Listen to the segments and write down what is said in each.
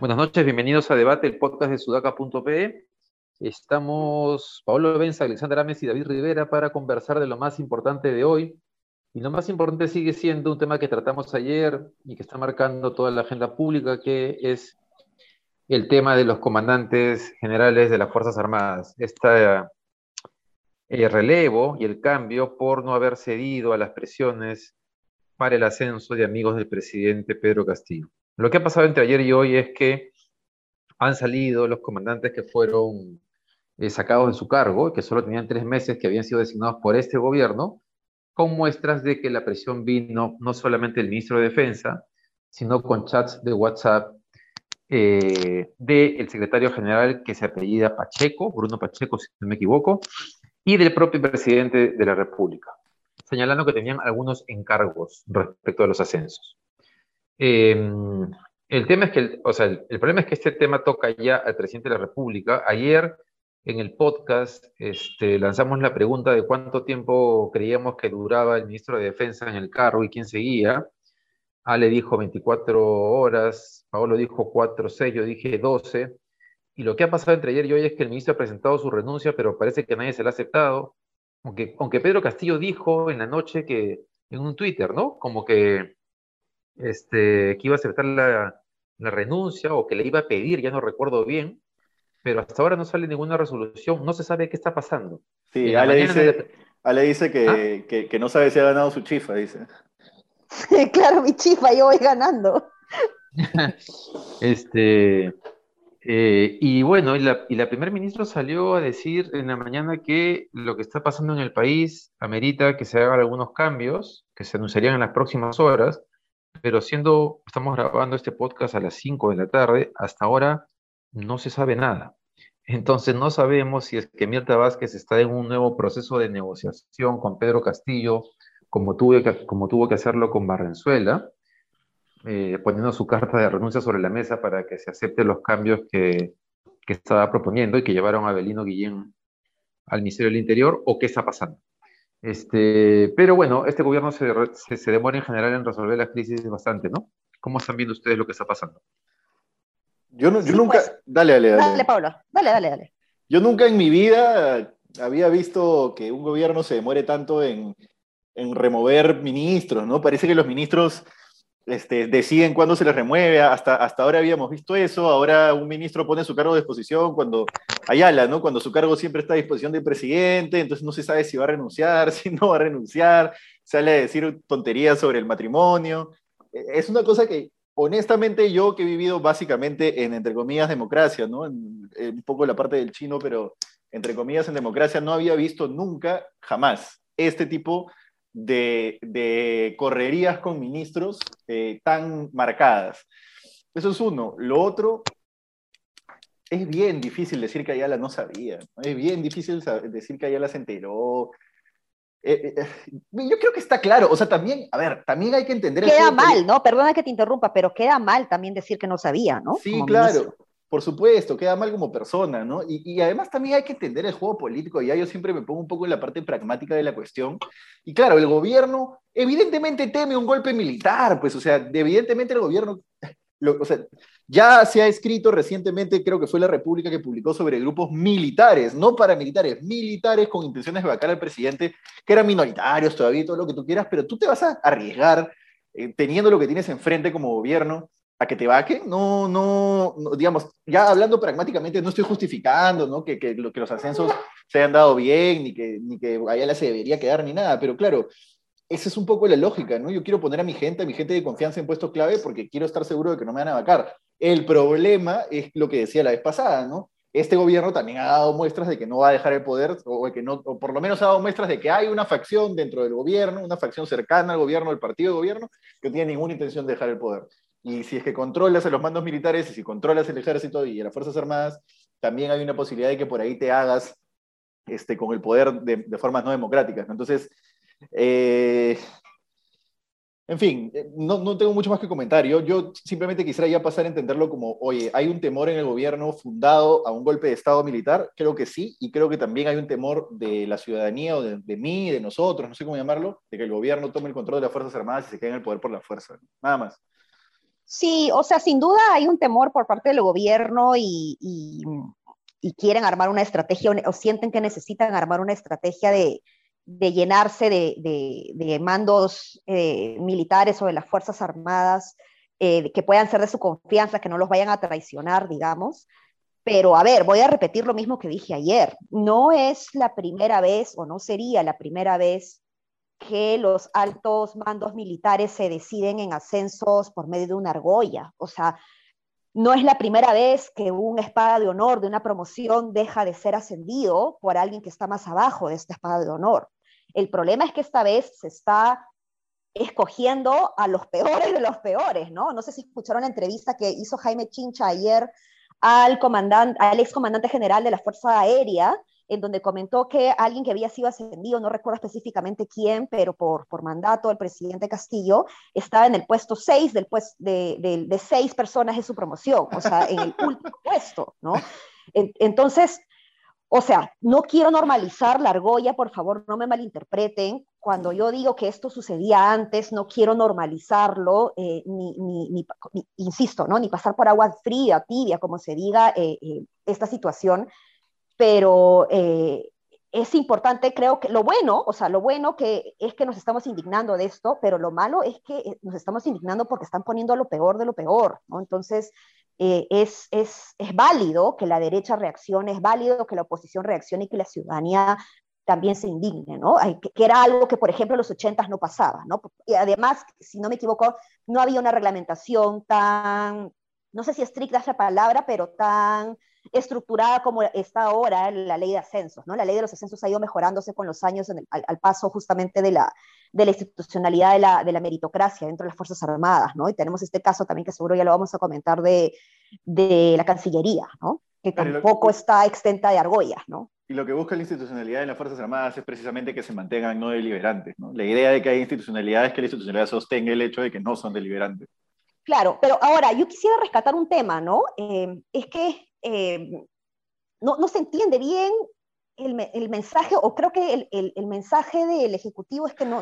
Buenas noches, bienvenidos a Debate, el podcast de sudaca.pe. Estamos Pablo Benza, Alexander Ames y David Rivera para conversar de lo más importante de hoy. Y lo más importante sigue siendo un tema que tratamos ayer y que está marcando toda la agenda pública, que es el tema de los comandantes generales de las Fuerzas Armadas. Este relevo y el cambio por no haber cedido a las presiones para el ascenso de amigos del presidente Pedro Castillo. Lo que ha pasado entre ayer y hoy es que han salido los comandantes que fueron eh, sacados de su cargo, que solo tenían tres meses, que habían sido designados por este gobierno, con muestras de que la presión vino no solamente del ministro de Defensa, sino con chats de WhatsApp eh, del secretario general que se apellida Pacheco, Bruno Pacheco, si no me equivoco, y del propio presidente de la República, señalando que tenían algunos encargos respecto a los ascensos. Em, el tema es que, o sea, el, problema es que este tema toca ya al presidente de la República. Ayer en el podcast este, lanzamos la pregunta de cuánto tiempo creíamos que duraba el ministro de Defensa en el carro y quién seguía. Ale dijo 24 horas, Paolo dijo 4, 6, yo dije 12. Y lo que ha pasado entre ayer y hoy es que el ministro ha presentado su renuncia, pero parece que nadie se la ha aceptado. Aunque, aunque Pedro Castillo dijo en la noche que, en un Twitter, ¿no? Como que este, que iba a aceptar la, renuncia o que le iba a pedir, ya no recuerdo bien, pero hasta ahora no sale ninguna resolución, no se sabe qué está pasando. Sí, Ale dice, Ale dice ¿Ah? que, que, no sabe si ha ganado su chifa, dice. claro, mi chifa, yo voy ganando. este, eh, y bueno, y la, y la primer ministro salió a decir en la mañana que lo que está pasando en el país amerita que se hagan algunos cambios, que se anunciarían en las próximas horas, pero siendo, estamos grabando este podcast a las 5 de la tarde, hasta ahora no se sabe nada. Entonces no sabemos si es que Mirta Vázquez está en un nuevo proceso de negociación con Pedro Castillo, como, tuve que, como tuvo que hacerlo con Barrenzuela, eh, poniendo su carta de renuncia sobre la mesa para que se acepten los cambios que, que estaba proponiendo y que llevaron a Belino Guillén al Ministerio del Interior, o qué está pasando. Este, pero bueno, este gobierno se, se, demora en general en resolver las crisis bastante, ¿no? ¿Cómo están viendo ustedes lo que está pasando? Yo, no, yo nunca... Pues. dale, dale, dale. Dale, Pablo. Dale, dale, dale. Yo nunca en mi vida había visto que un gobierno se demore tanto en, en remover ministros, ¿no? Parece que los ministros este, deciden cuándo se les remueve, hasta, hasta ahora habíamos visto eso, ahora un ministro pone su cargo a disposición cuando Ayala, ¿no? Cuando su cargo siempre está a disposición del presidente, entonces no se sabe si va a renunciar, si no va a renunciar, sale a decir tonterías sobre el matrimonio. E, es una cosa que honestamente yo que he vivido básicamente en, entre comillas, democracia, ¿no? En, un poco la parte del chino, pero entre comillas en democracia no había visto nunca, jamás, este tipo de, correrías con ministros eh, tan marcadas. Eso es uno. Lo otro, es bien difícil decir que Ayala no sabía. Es bien difícil decir que Ayala se enteró. Eh, eh, yo creo que está claro. O sea, también, a ver, también hay que entender. Queda mal, ¿no? Perdona que te interrumpa, pero queda mal también decir que no sabía, ¿no? Sí, claro por supuesto, queda mal como persona, ¿no? Y, además también hay que entender el juego político, y ya yo siempre me pongo un poco en la parte pragmática de la cuestión. Y claro, el gobierno evidentemente teme un golpe militar, pues, o sea, evidentemente el gobierno, o sea, ya se ha escrito recientemente, creo que fue la República que publicó sobre grupos militares, no paramilitares, militares con intenciones de vacar al presidente, que eran minoritarios todavía, todo lo que tú quieras, pero tú te vas a arriesgar eh, teniendo lo que tienes enfrente como gobierno a que te vaquen, no, no, digamos, ya hablando pragmáticamente, no estoy justificando, ¿no? Que, que, que los ascensos se hayan dado bien, ni que, ni que Ayala se debería quedar, ni nada, pero claro, esa es un poco la lógica, ¿no? Yo quiero poner a mi gente, a mi gente de confianza en puestos clave porque quiero estar seguro de que no me van a vacar. El problema es lo que decía la vez pasada, ¿no? Este gobierno también ha dado muestras de que no va a dejar el poder, o, que no, o por lo menos ha dado muestras de que hay una facción dentro del gobierno, una facción cercana al gobierno, al partido de gobierno, que no tiene ninguna intención de dejar el poder. Y si es que controlas a los mandos militares y si controlas el ejército y a las Fuerzas Armadas, también hay una posibilidad de que por ahí te hagas este, con el poder de, formas no democráticas. Entonces, eh, En fin, eh, no, no, tengo mucho más que comentar. Yo, simplemente quisiera ya pasar a entenderlo como, oye, ¿hay un temor en el gobierno fundado a un golpe de Estado militar? Creo que sí, y creo que también hay un temor de la ciudadanía o de mí, de nosotros, no sé cómo llamarlo, de que el gobierno tome el control de las Fuerzas Armadas y se quede en el poder por la fuerza. Nada más. Sí, o sea, sin duda hay un temor por parte del gobierno y, quieren armar una estrategia o sienten que necesitan armar una estrategia de, llenarse de mandos eh, militares o de las Fuerzas Armadas eh, que puedan ser de su confianza, que no los vayan a traicionar, digamos. Pero a ver, voy a repetir lo mismo que dije ayer. No es la primera vez o no sería la primera vez que los altos mandos militares se deciden en ascensos por medio de una argolla. O sea, no es la primera vez que una espada de honor de una promoción deja de ser ascendido por alguien que está más abajo de esta espada de honor. El problema es que esta vez se está escogiendo a los peores de los peores, ¿no? No sé si escucharon la entrevista que hizo Jaime Chincha ayer al, comandante, al ex comandante general de la Fuerza Aérea, en donde comentó que alguien que había sido ascendido, no recuerdo específicamente quién, pero por, por mandato del presidente Castillo, estaba en el puesto 6 del pues, de, de, de, seis personas de su promoción, o sea, en el último puesto, ¿no? Entonces, o sea, no quiero normalizar la argolla, por favor, no me malinterpreten. Cuando yo digo que esto sucedía antes, no quiero normalizarlo, eh, ni, ni, ni, ni, insisto, ¿no? ni pasar por agua fría, tibia, como se diga eh, eh, esta situación, pero eh, es importante, creo que lo bueno, o sea, lo bueno que es que nos estamos indignando de esto, pero lo malo es que nos estamos indignando porque están poniendo lo peor de lo peor, ¿no? Entonces, eh, es, es, es, válido que la derecha reaccione, es válido que la oposición reaccione y que la ciudadanía también se indigne, ¿no? Que, que era algo que, por ejemplo, en los 80 no pasaba, ¿no? Y además, si no me equivoco, no había una reglamentación tan, no sé si estricta es la palabra, pero tan estructurada como está ahora la ley de ascensos, ¿no? La ley de los ascensos ha ido mejorándose con los años el, al, al, paso justamente de la, de la institucionalidad de la, de la, meritocracia dentro de las Fuerzas Armadas, ¿no? Y tenemos este caso también que seguro ya lo vamos a comentar de, de la Cancillería, ¿no? Que tampoco que, está extenta de argollas, ¿no? Y lo que busca la institucionalidad en las Fuerzas Armadas es precisamente que se mantengan no deliberantes, ¿no? La idea de que hay institucionalidad es que la institucionalidad sostenga el hecho de que no son deliberantes. Claro, pero ahora yo quisiera rescatar un tema, ¿no? Eh, es que eh, no, se entiende bien el, mensaje, o creo que el, mensaje del Ejecutivo es que no,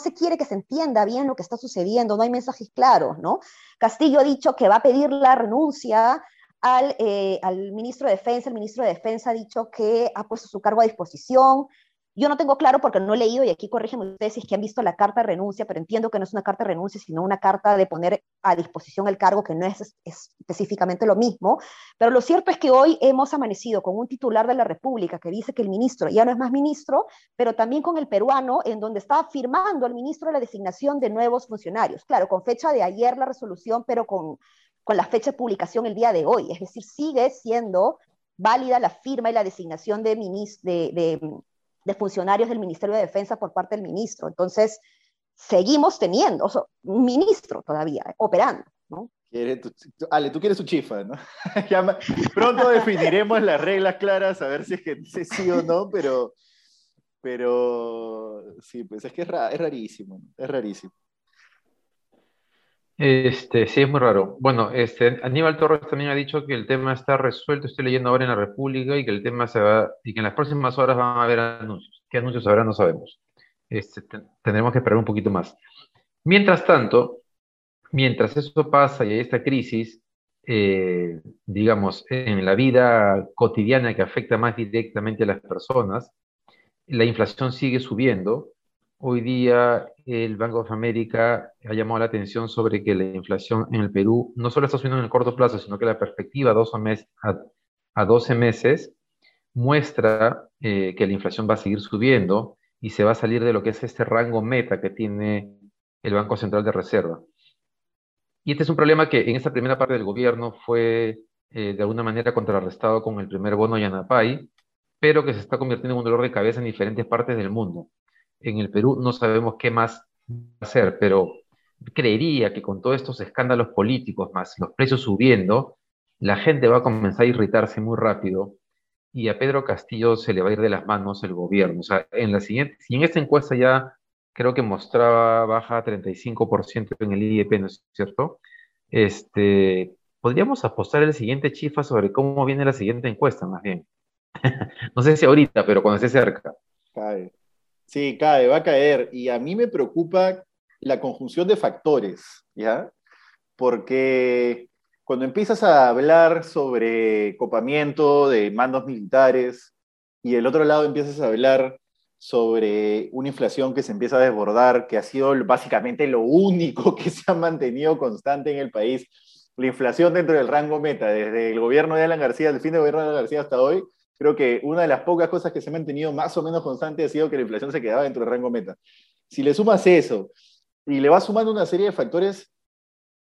se quiere que se entienda bien lo que está sucediendo, no hay mensajes claros, ¿no? Castillo ha dicho que va a pedir la renuncia al, eh, al, ministro de Defensa, el ministro de Defensa ha dicho que ha puesto su cargo a disposición, yo no tengo claro porque no he leído, y aquí corrígeme ustedes si es que han visto la carta de renuncia, pero entiendo que no es una carta de renuncia, sino una carta de poner a disposición el cargo, que no es, es específicamente lo mismo. Pero lo cierto es que hoy hemos amanecido con un titular de la República que dice que el ministro ya no es más ministro, pero también con el peruano, en donde está firmando el ministro la designación de nuevos funcionarios. Claro, con fecha de ayer la resolución, pero con, con la fecha de publicación el día de hoy. Es decir, sigue siendo válida la firma y la designación de, de, de de funcionarios del Ministerio de Defensa por parte del ministro. Entonces, seguimos teniendo un ministro todavía eh, operando, ¿no? Tu, tu, Ale, tú quieres su chifa, ¿no? pronto definiremos las reglas claras, a ver si es que sí o no, pero, pero sí, pues es que es, es rarísimo, es rarísimo. Este, sí, es muy raro. Bueno, este, Aníbal Torres también ha dicho que el tema está resuelto, estoy leyendo ahora en la República, y que el tema se va, y que en las próximas horas van a haber anuncios. ¿Qué anuncios habrá? No sabemos. Este, tendremos que esperar un poquito más. Mientras tanto, mientras eso pasa y hay esta crisis, eh, digamos, en la vida cotidiana que afecta más directamente a las personas, la inflación sigue subiendo, Hoy día el Banco de América ha llamado la atención sobre que la inflación en el Perú no solo está subiendo en el corto plazo, sino que la perspectiva a 12 meses, a, a 12 meses muestra eh, que la inflación va a seguir subiendo y se va a salir de lo que es este rango meta que tiene el Banco Central de Reserva. Y este es un problema que en esta primera parte del gobierno fue eh, de alguna manera contrarrestado con el primer bono Yanapay, pero que se está convirtiendo en un dolor de cabeza en diferentes partes del mundo en el Perú no sabemos qué más hacer, pero creería que con todos estos escándalos políticos, más los precios subiendo, la gente va a comenzar a irritarse muy rápido y a Pedro Castillo se le va a ir de las manos el gobierno. O sea, en la siguiente, si en esta encuesta ya creo que mostraba baja 35% en el IEP, ¿no es cierto? Este, podríamos apostar el siguiente chifa sobre cómo viene la siguiente encuesta, más bien. no sé si ahorita, pero cuando esté cerca. Cae. Sí, cae, va a caer. Y a mí me preocupa la conjunción de factores, ¿ya? Porque cuando empiezas a hablar sobre copamiento de mandos militares y del otro lado empiezas a hablar sobre una inflación que se empieza a desbordar, que ha sido básicamente lo único que se ha mantenido constante en el país. La inflación dentro del rango meta, desde el gobierno de Alan García, el fin de gobierno de Alan García hasta hoy, creo que una de las pocas cosas que se ha mantenido más o menos constante ha sido que la inflación se quedaba dentro del rango meta. Si le sumas eso y le vas sumando una serie de factores,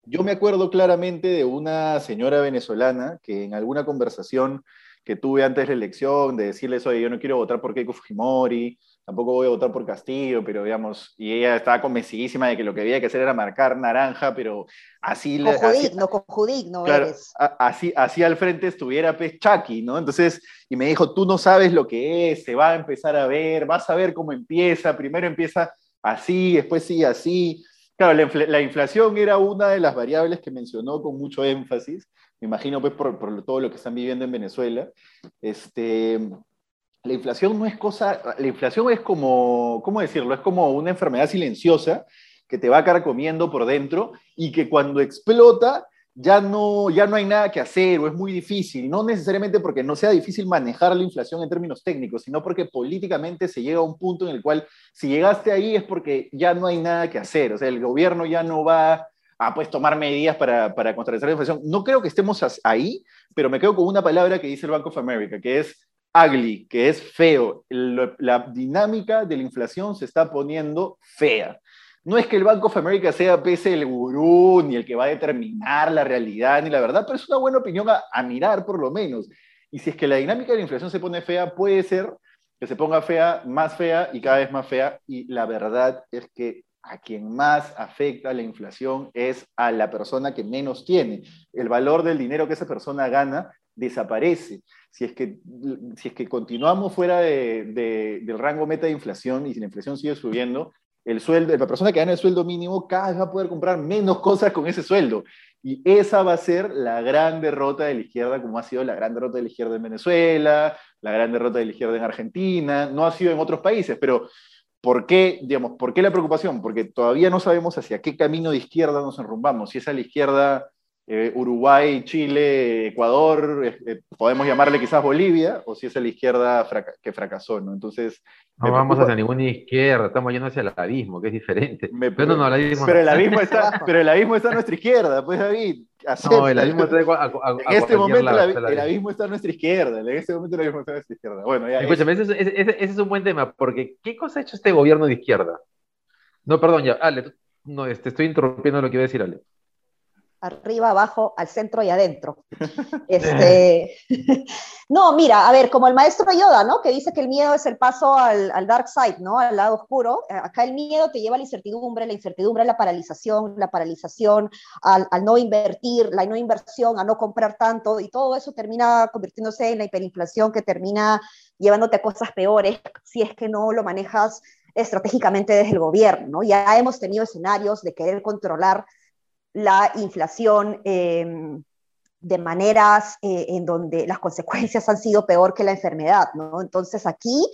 yo me acuerdo claramente de una señora venezolana que en alguna conversación que tuve antes de la elección, de decirles, oye, yo no quiero votar por Keiko Fujimori, tampoco voy a votar por Castillo, pero digamos, y ella estaba convencidísima de que lo que había que hacer era marcar naranja, pero así... Cojudigno, cojudigno claro, eres. Así, así al frente estuviera Pez Chucky, ¿no? Entonces, y me dijo, tú no sabes lo que es, se va a empezar a ver, vas a ver cómo empieza, primero empieza así, después sigue así. Claro, la, la inflación era una de las variables que mencionó con mucho énfasis, me imagino pues por, todo lo que están viviendo en Venezuela. Este, la inflación no es cosa, la inflación es como, ¿cómo decirlo? Es como una enfermedad silenciosa que te va carcomiendo por dentro y que cuando explota ya no, ya no hay nada que hacer o es muy difícil, no necesariamente porque no sea difícil manejar la inflación en términos técnicos, sino porque políticamente se llega a un punto en el cual si llegaste ahí es porque ya no hay nada que hacer, o sea, el gobierno ya no va a pues, tomar medidas para, para contrarrestar la inflación. No creo que estemos ahí, pero me quedo con una palabra que dice el Bank of America, que es ugly, que es feo. la dinámica de la inflación se está poniendo fea. No es que el Bank of America sea pese el gurú, ni el que va a determinar la realidad, ni la verdad, pero es una buena opinión a, a mirar por lo menos. Y si es que la dinámica de la inflación se pone fea, puede ser que se ponga fea, más fea y cada vez más fea. Y la verdad es que a quien más afecta la inflación es a la persona que menos tiene. El valor del dinero que esa persona gana desaparece. Si es que, si es que continuamos fuera del rango meta de inflación y si la inflación sigue subiendo, el sueldo, la persona que gana el sueldo mínimo cada vez va a poder comprar menos cosas con ese sueldo. Y esa va a ser la gran derrota de la izquierda, como ha sido la gran derrota de la izquierda en Venezuela, la gran derrota de la izquierda en Argentina, no ha sido en otros países, pero ¿Por qué, digamos, ¿Por qué la preocupación? Porque todavía no sabemos hacia qué camino de izquierda nos enrumbamos. Si es a la izquierda eh, Uruguay, Chile, Ecuador, eh, podemos llamarle quizás Bolivia, o si es a la izquierda que fracasó, ¿no? Entonces... No vamos hacia ninguna izquierda, estamos yendo hacia el abismo, que es diferente. pero, no, el pero, el abismo está, pero el abismo está a nuestra izquierda, pues David. No, el abismo está a, En este momento el abismo está a nuestra izquierda. En este momento el abismo está a nuestra izquierda. Bueno, ya. Escúchame, ese, ese, es un buen tema, porque ¿qué cosa ha hecho este gobierno de izquierda? No, perdón, ya, Ale, no, te este, estoy interrumpiendo lo que iba a decir Ale arriba, abajo, al centro y adentro. Este, no, mira, a ver, como el maestro Yoda, ¿no? Que dice que el miedo es el paso al, dark side, ¿no? Al lado oscuro. Eh, acá el miedo te lleva a la incertidumbre, la incertidumbre a la paralización, la paralización al, no invertir, la no inversión a no comprar tanto, y todo eso termina convirtiéndose en la hiperinflación que termina llevándote a cosas peores si es que no lo manejas estratégicamente desde el gobierno. ¿no? Ya hemos tenido escenarios de querer controlar la inflación em, de maneras eh, en donde las consecuencias han sido peor que la enfermedad, ¿no? Entonces aquí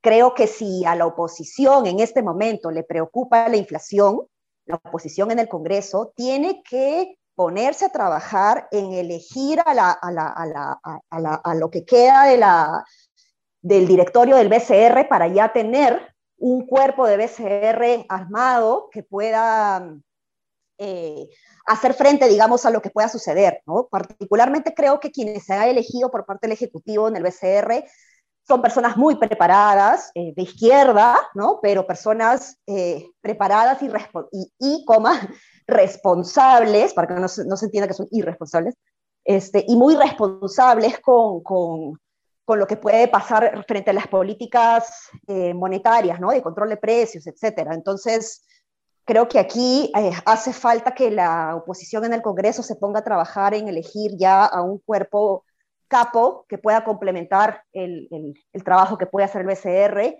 creo que si a la oposición en este momento le preocupa la inflación, la oposición en el Congreso tiene que ponerse a trabajar en elegir a, la, a, la, a, la, a lo que queda de la, del directorio del BCR para ya tener un cuerpo de BCR armado que pueda eh, hacer frente, digamos, a lo que pueda suceder. ¿no? Particularmente creo que quienes se han elegido por parte del Ejecutivo en el BCR son personas muy preparadas, eh, de izquierda, ¿no? pero personas eh, preparadas y, y, coma, responsables, para que no se, no se entienda que son irresponsables, este, y muy responsables con, con, con, lo que puede pasar frente a las políticas monetarias, ¿no? de control de precios, etc. Entonces, creo que aquí eh, hace falta que la oposición en el Congreso se ponga a trabajar en elegir ya a un cuerpo capo que pueda complementar el, el, trabajo que puede hacer el BCR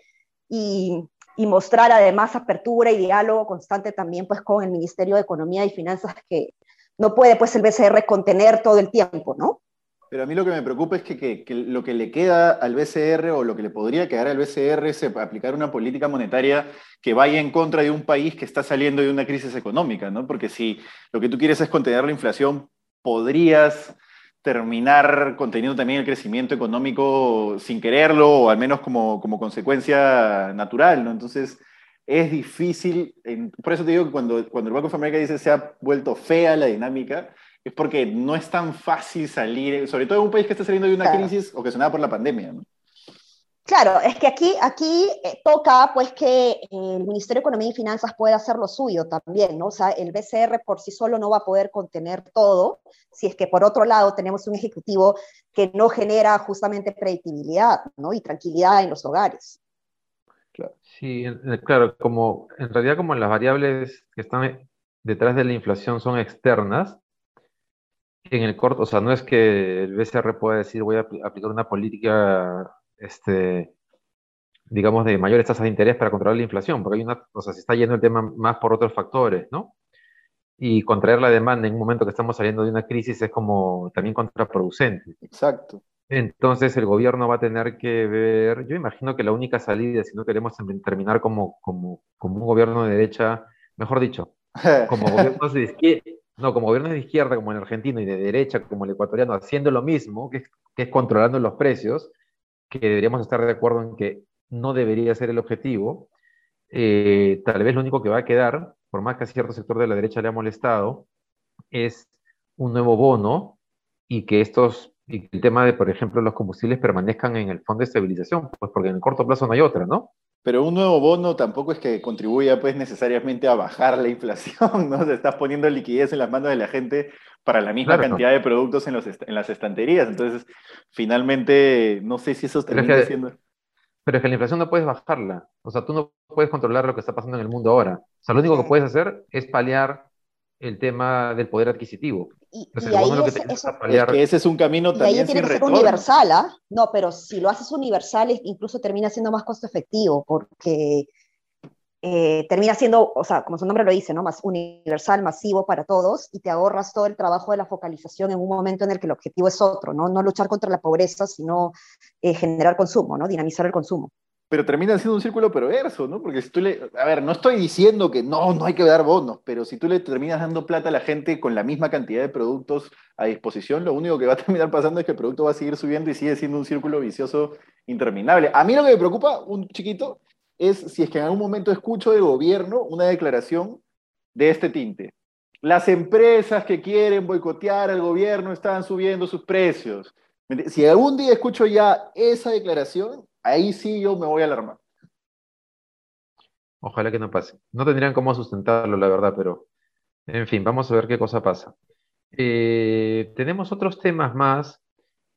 y y mostrar además apertura y diálogo constante también pues con el Ministerio de Economía y Finanzas que no puede pues el BCR contener todo el tiempo, ¿no? Pero a mí lo que me preocupa es que, lo que le queda al BCR o lo que le podría quedar al BCR es aplicar una política monetaria que vaya en contra de un país que está saliendo de una crisis económica, ¿no? Porque si lo que tú quieres es contener la inflación, podrías terminar conteniendo también el crecimiento económico sin quererlo o al menos como, como consecuencia natural, ¿no? Entonces es difícil, por eso te digo que cuando, cuando el Banco de América dice se ha vuelto fea la dinámica, es porque no es tan fácil salir, sobre todo en un país que está saliendo de una crisis ocasionada por la pandemia. ¿no? Claro, es que aquí, aquí eh, toca pues que el Ministerio de Economía y Finanzas pueda hacer lo suyo también, ¿no? O sea, el BCR por sí solo no va a poder contener todo, si es que por otro lado tenemos un ejecutivo que no genera justamente predictibilidad, ¿no? Y tranquilidad en los hogares. Claro. Sí, claro, como en realidad como las variables que están detrás de la inflación son externas, en el corto, o sea, no es que el BCR pueda decir voy a aplicar una política, este, digamos, de mayores tasas de interés para controlar la inflación, porque hay una, o sea, se está yendo el tema más por otros factores, ¿no? Y contraer la demanda en un momento que estamos saliendo de una crisis es como también contraproducente. Exacto. Entonces el gobierno va a tener que ver, yo imagino que la única salida, si no queremos terminar como, como, como un gobierno de derecha, mejor dicho, como gobierno de izquierda, no, como gobiernos de izquierda, como el argentino, y de derecha, como el ecuatoriano, haciendo lo mismo, que es, controlando los precios, que deberíamos estar de acuerdo en que no debería ser el objetivo, eh, tal vez lo único que va a quedar, por más que a cierto sector de la derecha le ha molestado, es un nuevo bono y que estos, y el tema de, por ejemplo, los combustibles permanezcan en el fondo de estabilización, pues porque en el corto plazo no hay otra, ¿no? Pero un nuevo bono tampoco es que contribuya pues necesariamente a bajar la inflación, ¿no? Se estás poniendo liquidez en las manos de la gente para la misma cantidad de productos en, los en, las estanterías. Entonces, finalmente, no sé si eso termina siendo... Pero es que la inflación no puedes bajarla. O sea, tú no puedes controlar lo que está pasando en el mundo ahora. O sea, lo único que puedes hacer es paliar el tema del poder adquisitivo. Y, ahí que ese es un camino también y ahí tiene que ser universal, ¿ah? No, pero si lo haces universal, incluso termina siendo más costo efectivo, porque eh, termina siendo, o sea, como su nombre lo dice, ¿no? Más universal, masivo para todos, y te ahorras todo el trabajo de la focalización en un momento en el que el objetivo es otro, ¿no? No luchar contra la pobreza, sino eh, generar consumo, ¿no? Dinamizar el consumo pero termina siendo un círculo perverso, ¿no? Porque si tú le, a ver, no estoy diciendo que no, no hay que dar bonos, pero si tú le terminas dando plata a la gente con la misma cantidad de productos a disposición, lo único que va a terminar pasando es que el producto va a seguir subiendo y sigue siendo un círculo vicioso interminable. A mí lo que me preocupa, un chiquito, es si es que en algún momento escucho del gobierno una declaración de este tinte. Las empresas que quieren boicotear al gobierno están subiendo sus precios. Si algún día escucho ya esa declaración, ahí sí yo me voy a alarmar. Ojalá que no pase. No tendrían cómo sustentarlo, la verdad, pero en fin, vamos a ver qué cosa pasa. Eh, tenemos otros temas más.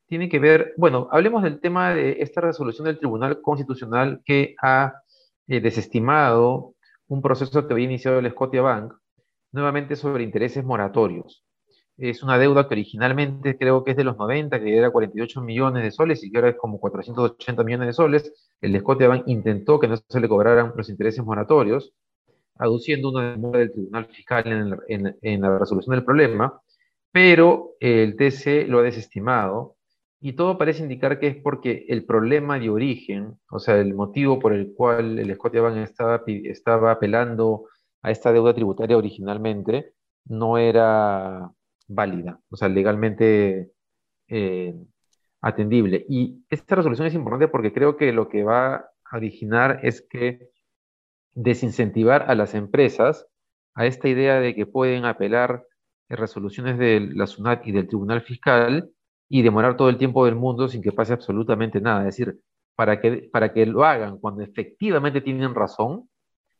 Tiene que ver, bueno, hablemos del tema de esta resolución del Tribunal Constitucional que ha eh, desestimado un proceso que había iniciado el Scotia Bank, nuevamente sobre intereses moratorios es una deuda que originalmente creo que es de los 90, que era 48 millones de soles y que ahora es como 480 millones de soles. El Scotiabank intentó que no se le cobraran los intereses moratorios, aduciendo una demora del Tribunal Fiscal en, la resolución del problema, pero el TC lo ha desestimado y todo parece indicar que es porque el problema de origen, o sea, el motivo por el cual el Scotiabank estaba, estaba apelando a esta deuda tributaria originalmente, no era válida, o sea, legalmente eh, atendible. Y esta resolución es importante porque creo que lo que va a originar es que desincentivar a las empresas a esta idea de que pueden apelar resoluciones de la SUNAT y del Tribunal Fiscal y demorar todo el tiempo del mundo sin que pase absolutamente nada. Es decir, para que, para que lo hagan cuando efectivamente tienen razón,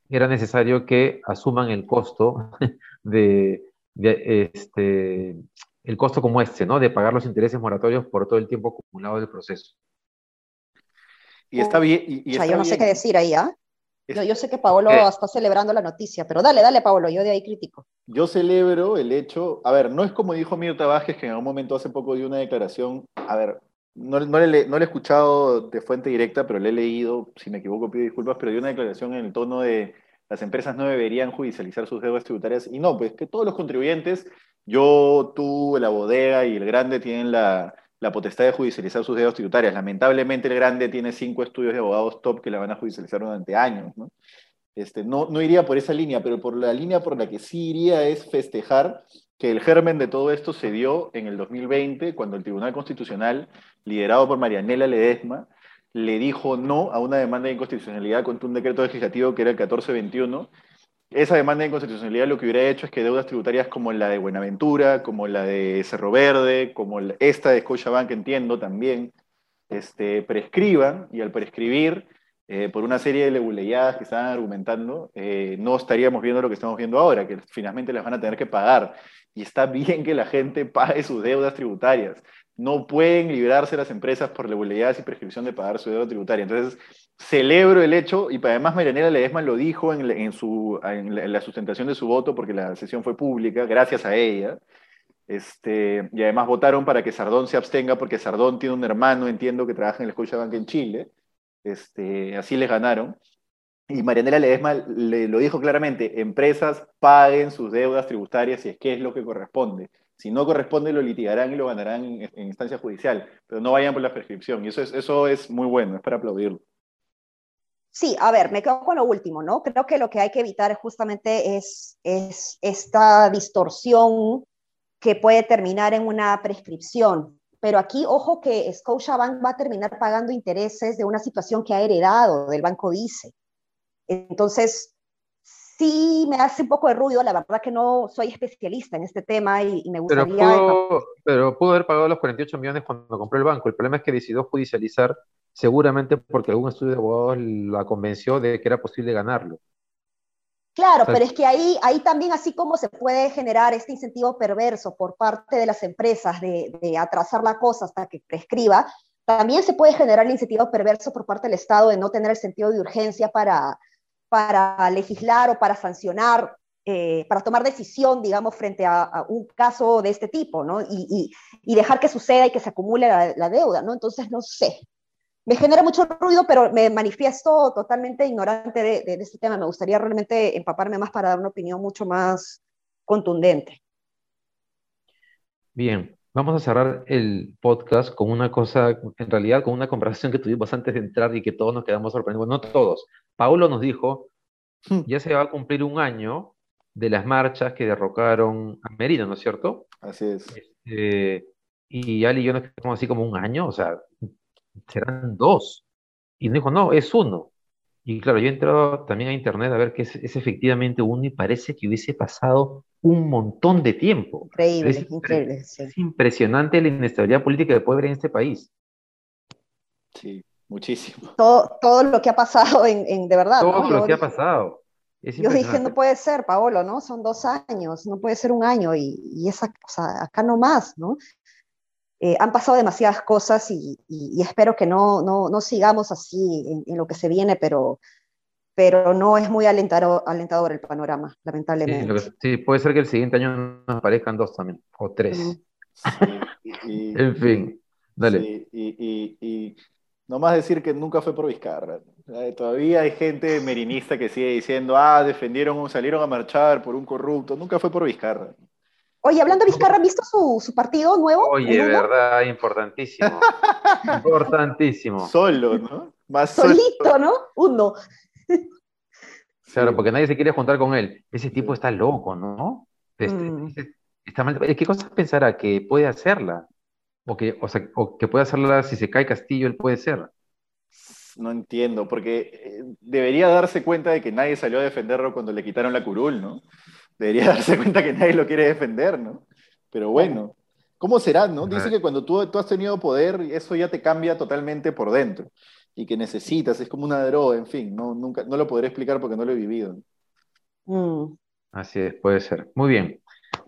era necesario que asuman el costo de, este, el costo como este, ¿no? De pagar los intereses moratorios por todo el tiempo acumulado del proceso. Y está bien. Y, yo no sé qué decir ahí, ¿ah? Yo, sé que Paolo está celebrando la noticia, pero dale, dale, Paolo, yo de ahí critico. Yo celebro el hecho, a ver, no es como dijo Mirta Vázquez, que en algún momento hace poco dio una declaración, a ver, no, no, le, no le he escuchado de fuente directa, pero le he leído, si me equivoco pido disculpas, pero dio una declaración en el tono de las empresas no deberían judicializar sus deudas tributarias. Y no, pues que todos los contribuyentes, yo, tú, la bodega y el grande tienen la, la potestad de judicializar sus deudas tributarias. Lamentablemente el grande tiene cinco estudios de abogados top que la van a judicializar durante años. ¿no? Este, no, no iría por esa línea, pero por la línea por la que sí iría es festejar que el germen de todo esto se dio en el 2020, cuando el Tribunal Constitucional, liderado por Marianela Ledesma, le dijo no a una demanda de inconstitucionalidad contra un decreto legislativo que era el 1421. Esa demanda de inconstitucionalidad lo que hubiera hecho es que deudas tributarias como la de Buenaventura, como la de Cerro Verde, como esta de Scotiabank, entiendo también, este, prescriban, y al prescribir, eh, por una serie de leguleyadas que estaban argumentando, eh, no estaríamos viendo lo que estamos viendo ahora, que finalmente las van a tener que pagar y está bien que la gente pague sus deudas tributarias. No pueden librarse las empresas por legalidades y prescripción de pagar su deuda tributaria. Entonces, celebro el hecho, y además Marianela Ledesma lo dijo en, su, la, sustentación de su voto, porque la sesión fue pública, gracias a ella. Este, y además votaron para que Sardón se abstenga, porque Sardón tiene un hermano, entiendo, que trabaja en el Bank en Chile. Este, así les ganaron. Y Marianela Ledesma le, lo dijo claramente, empresas paguen sus deudas tributarias si es que es lo que corresponde. Si no corresponde, lo litigarán y lo ganarán en, instancia judicial, pero no vayan por la prescripción. Y eso es, eso es muy bueno, es para aplaudirlo. Sí, a ver, me quedo con lo último, ¿no? Creo que lo que hay que evitar justamente es, es esta distorsión que puede terminar en una prescripción. Pero aquí, ojo que Scotiabank va a terminar pagando intereses de una situación que ha heredado del Banco Dice. Entonces, sí me hace un poco de ruido, la verdad que no soy especialista en este tema y, me gustaría... Pero pudo, pero pudo, haber pagado los 48 millones cuando compró el banco. El problema es que decidió judicializar seguramente porque algún estudio de abogados la convenció de que era posible ganarlo. Claro, pero es que ahí, ahí también, así como se puede generar este incentivo perverso por parte de las empresas de, de atrasar la cosa hasta que prescriba, también se puede generar el incentivo perverso por parte del Estado de no tener el sentido de urgencia para, para legislar o para sancionar, eh, para tomar decisión, digamos, frente a, un caso de este tipo, ¿no? Y, dejar que suceda y que se acumule la, deuda, ¿no? Entonces, no sé. Me genera mucho ruido, pero me manifiesto totalmente ignorante de, de este tema. Me gustaría realmente empaparme más para dar una opinión mucho más contundente. Bien, Vamos a cerrar el podcast con una cosa, en realidad con una conversación que tuvimos antes de entrar y que todos nos quedamos sorprendidos. Bueno, no todos. Paulo nos dijo, hmm. ya se va a cumplir un año de las marchas que derrocaron a Merino, ¿no es cierto? Así es. Este, y Ali y yo nos quedamos así como un año, o sea, serán dos. Y nos dijo, no, es uno. Y claro, yo he entrado también a internet a ver que es, efectivamente uno y parece que hubiese pasado un montón de tiempo. Increíble, es, increíble. Es impresionante la inestabilidad política que puede haber en este país. Sí, muchísimo. Todo, todo lo que ha pasado en, de verdad. Todo lo que ha pasado. yo dije, no puede ser, Paolo, ¿no? Son dos años, no puede ser un año y, y esa, o sea, acá no más, ¿no? Eh, han pasado demasiadas cosas y, espero que no, no, sigamos así en, lo que se viene, pero, pero no es muy alentador, alentador el panorama, lamentablemente. Sí, puede ser que el siguiente año nos aparezcan dos también, o tres. en fin, dale. y, y, nomás decir que nunca fue por Vizcarra. Todavía hay gente merinista que sigue diciendo, ah, defendieron, salieron a marchar por un corrupto. Nunca fue por Vizcarra. Oye, hablando de Vizcarra, ¿han visto su, partido nuevo? Oye, verdad, importantísimo. importantísimo. Solo, ¿no? Más Solito, ¿no? Uno. Claro, porque nadie se quiere juntar con él. Ese tipo está loco, ¿no? Este, mm. está mal. ¿Qué cosas pensará que puede hacerla? O que, o, sea, o que puede hacerla si se cae Castillo, él puede ser. No entiendo, porque eh, debería darse cuenta de que nadie salió a defenderlo cuando le quitaron la curul, ¿no? Debería darse cuenta que nadie lo quiere defender, ¿no? Pero bueno, ¿cómo será, no? Dice que cuando tú, tú has tenido poder, eso ya te cambia totalmente por dentro y que necesitas, es como una droga, en fin, no, nunca, no lo podré explicar porque no lo he vivido. Mm. Así es, puede ser. Muy bien.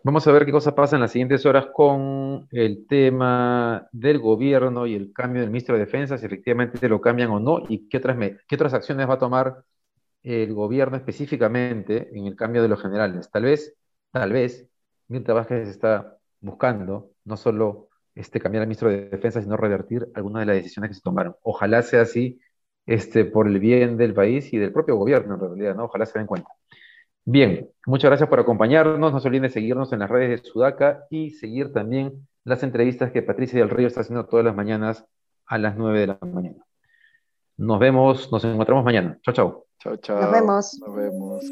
Vamos a ver qué cosa pasa en las siguientes horas con el tema del gobierno y el cambio del ministro de Defensa, si efectivamente lo cambian o no, y qué otras, qué otras acciones va a tomar el gobierno específicamente en el cambio de los generales. Tal vez, tal vez, Mirta Vázquez está buscando no solo este, cambiar al ministro de Defensa, sino revertir algunas de las decisiones que se tomaron. Ojalá sea así este, por el bien del país y del propio gobierno, en realidad, ¿no? Ojalá se den cuenta. Bien, muchas gracias por acompañarnos. No se olviden de seguirnos en las redes de Sudaca y seguir también las entrevistas que Patricia del Río está haciendo todas las mañanas a las 9 de la mañana. Nos vemos, nos encontramos mañana. Chao, chao. Chao, chao. Nos vemos. Nos vemos.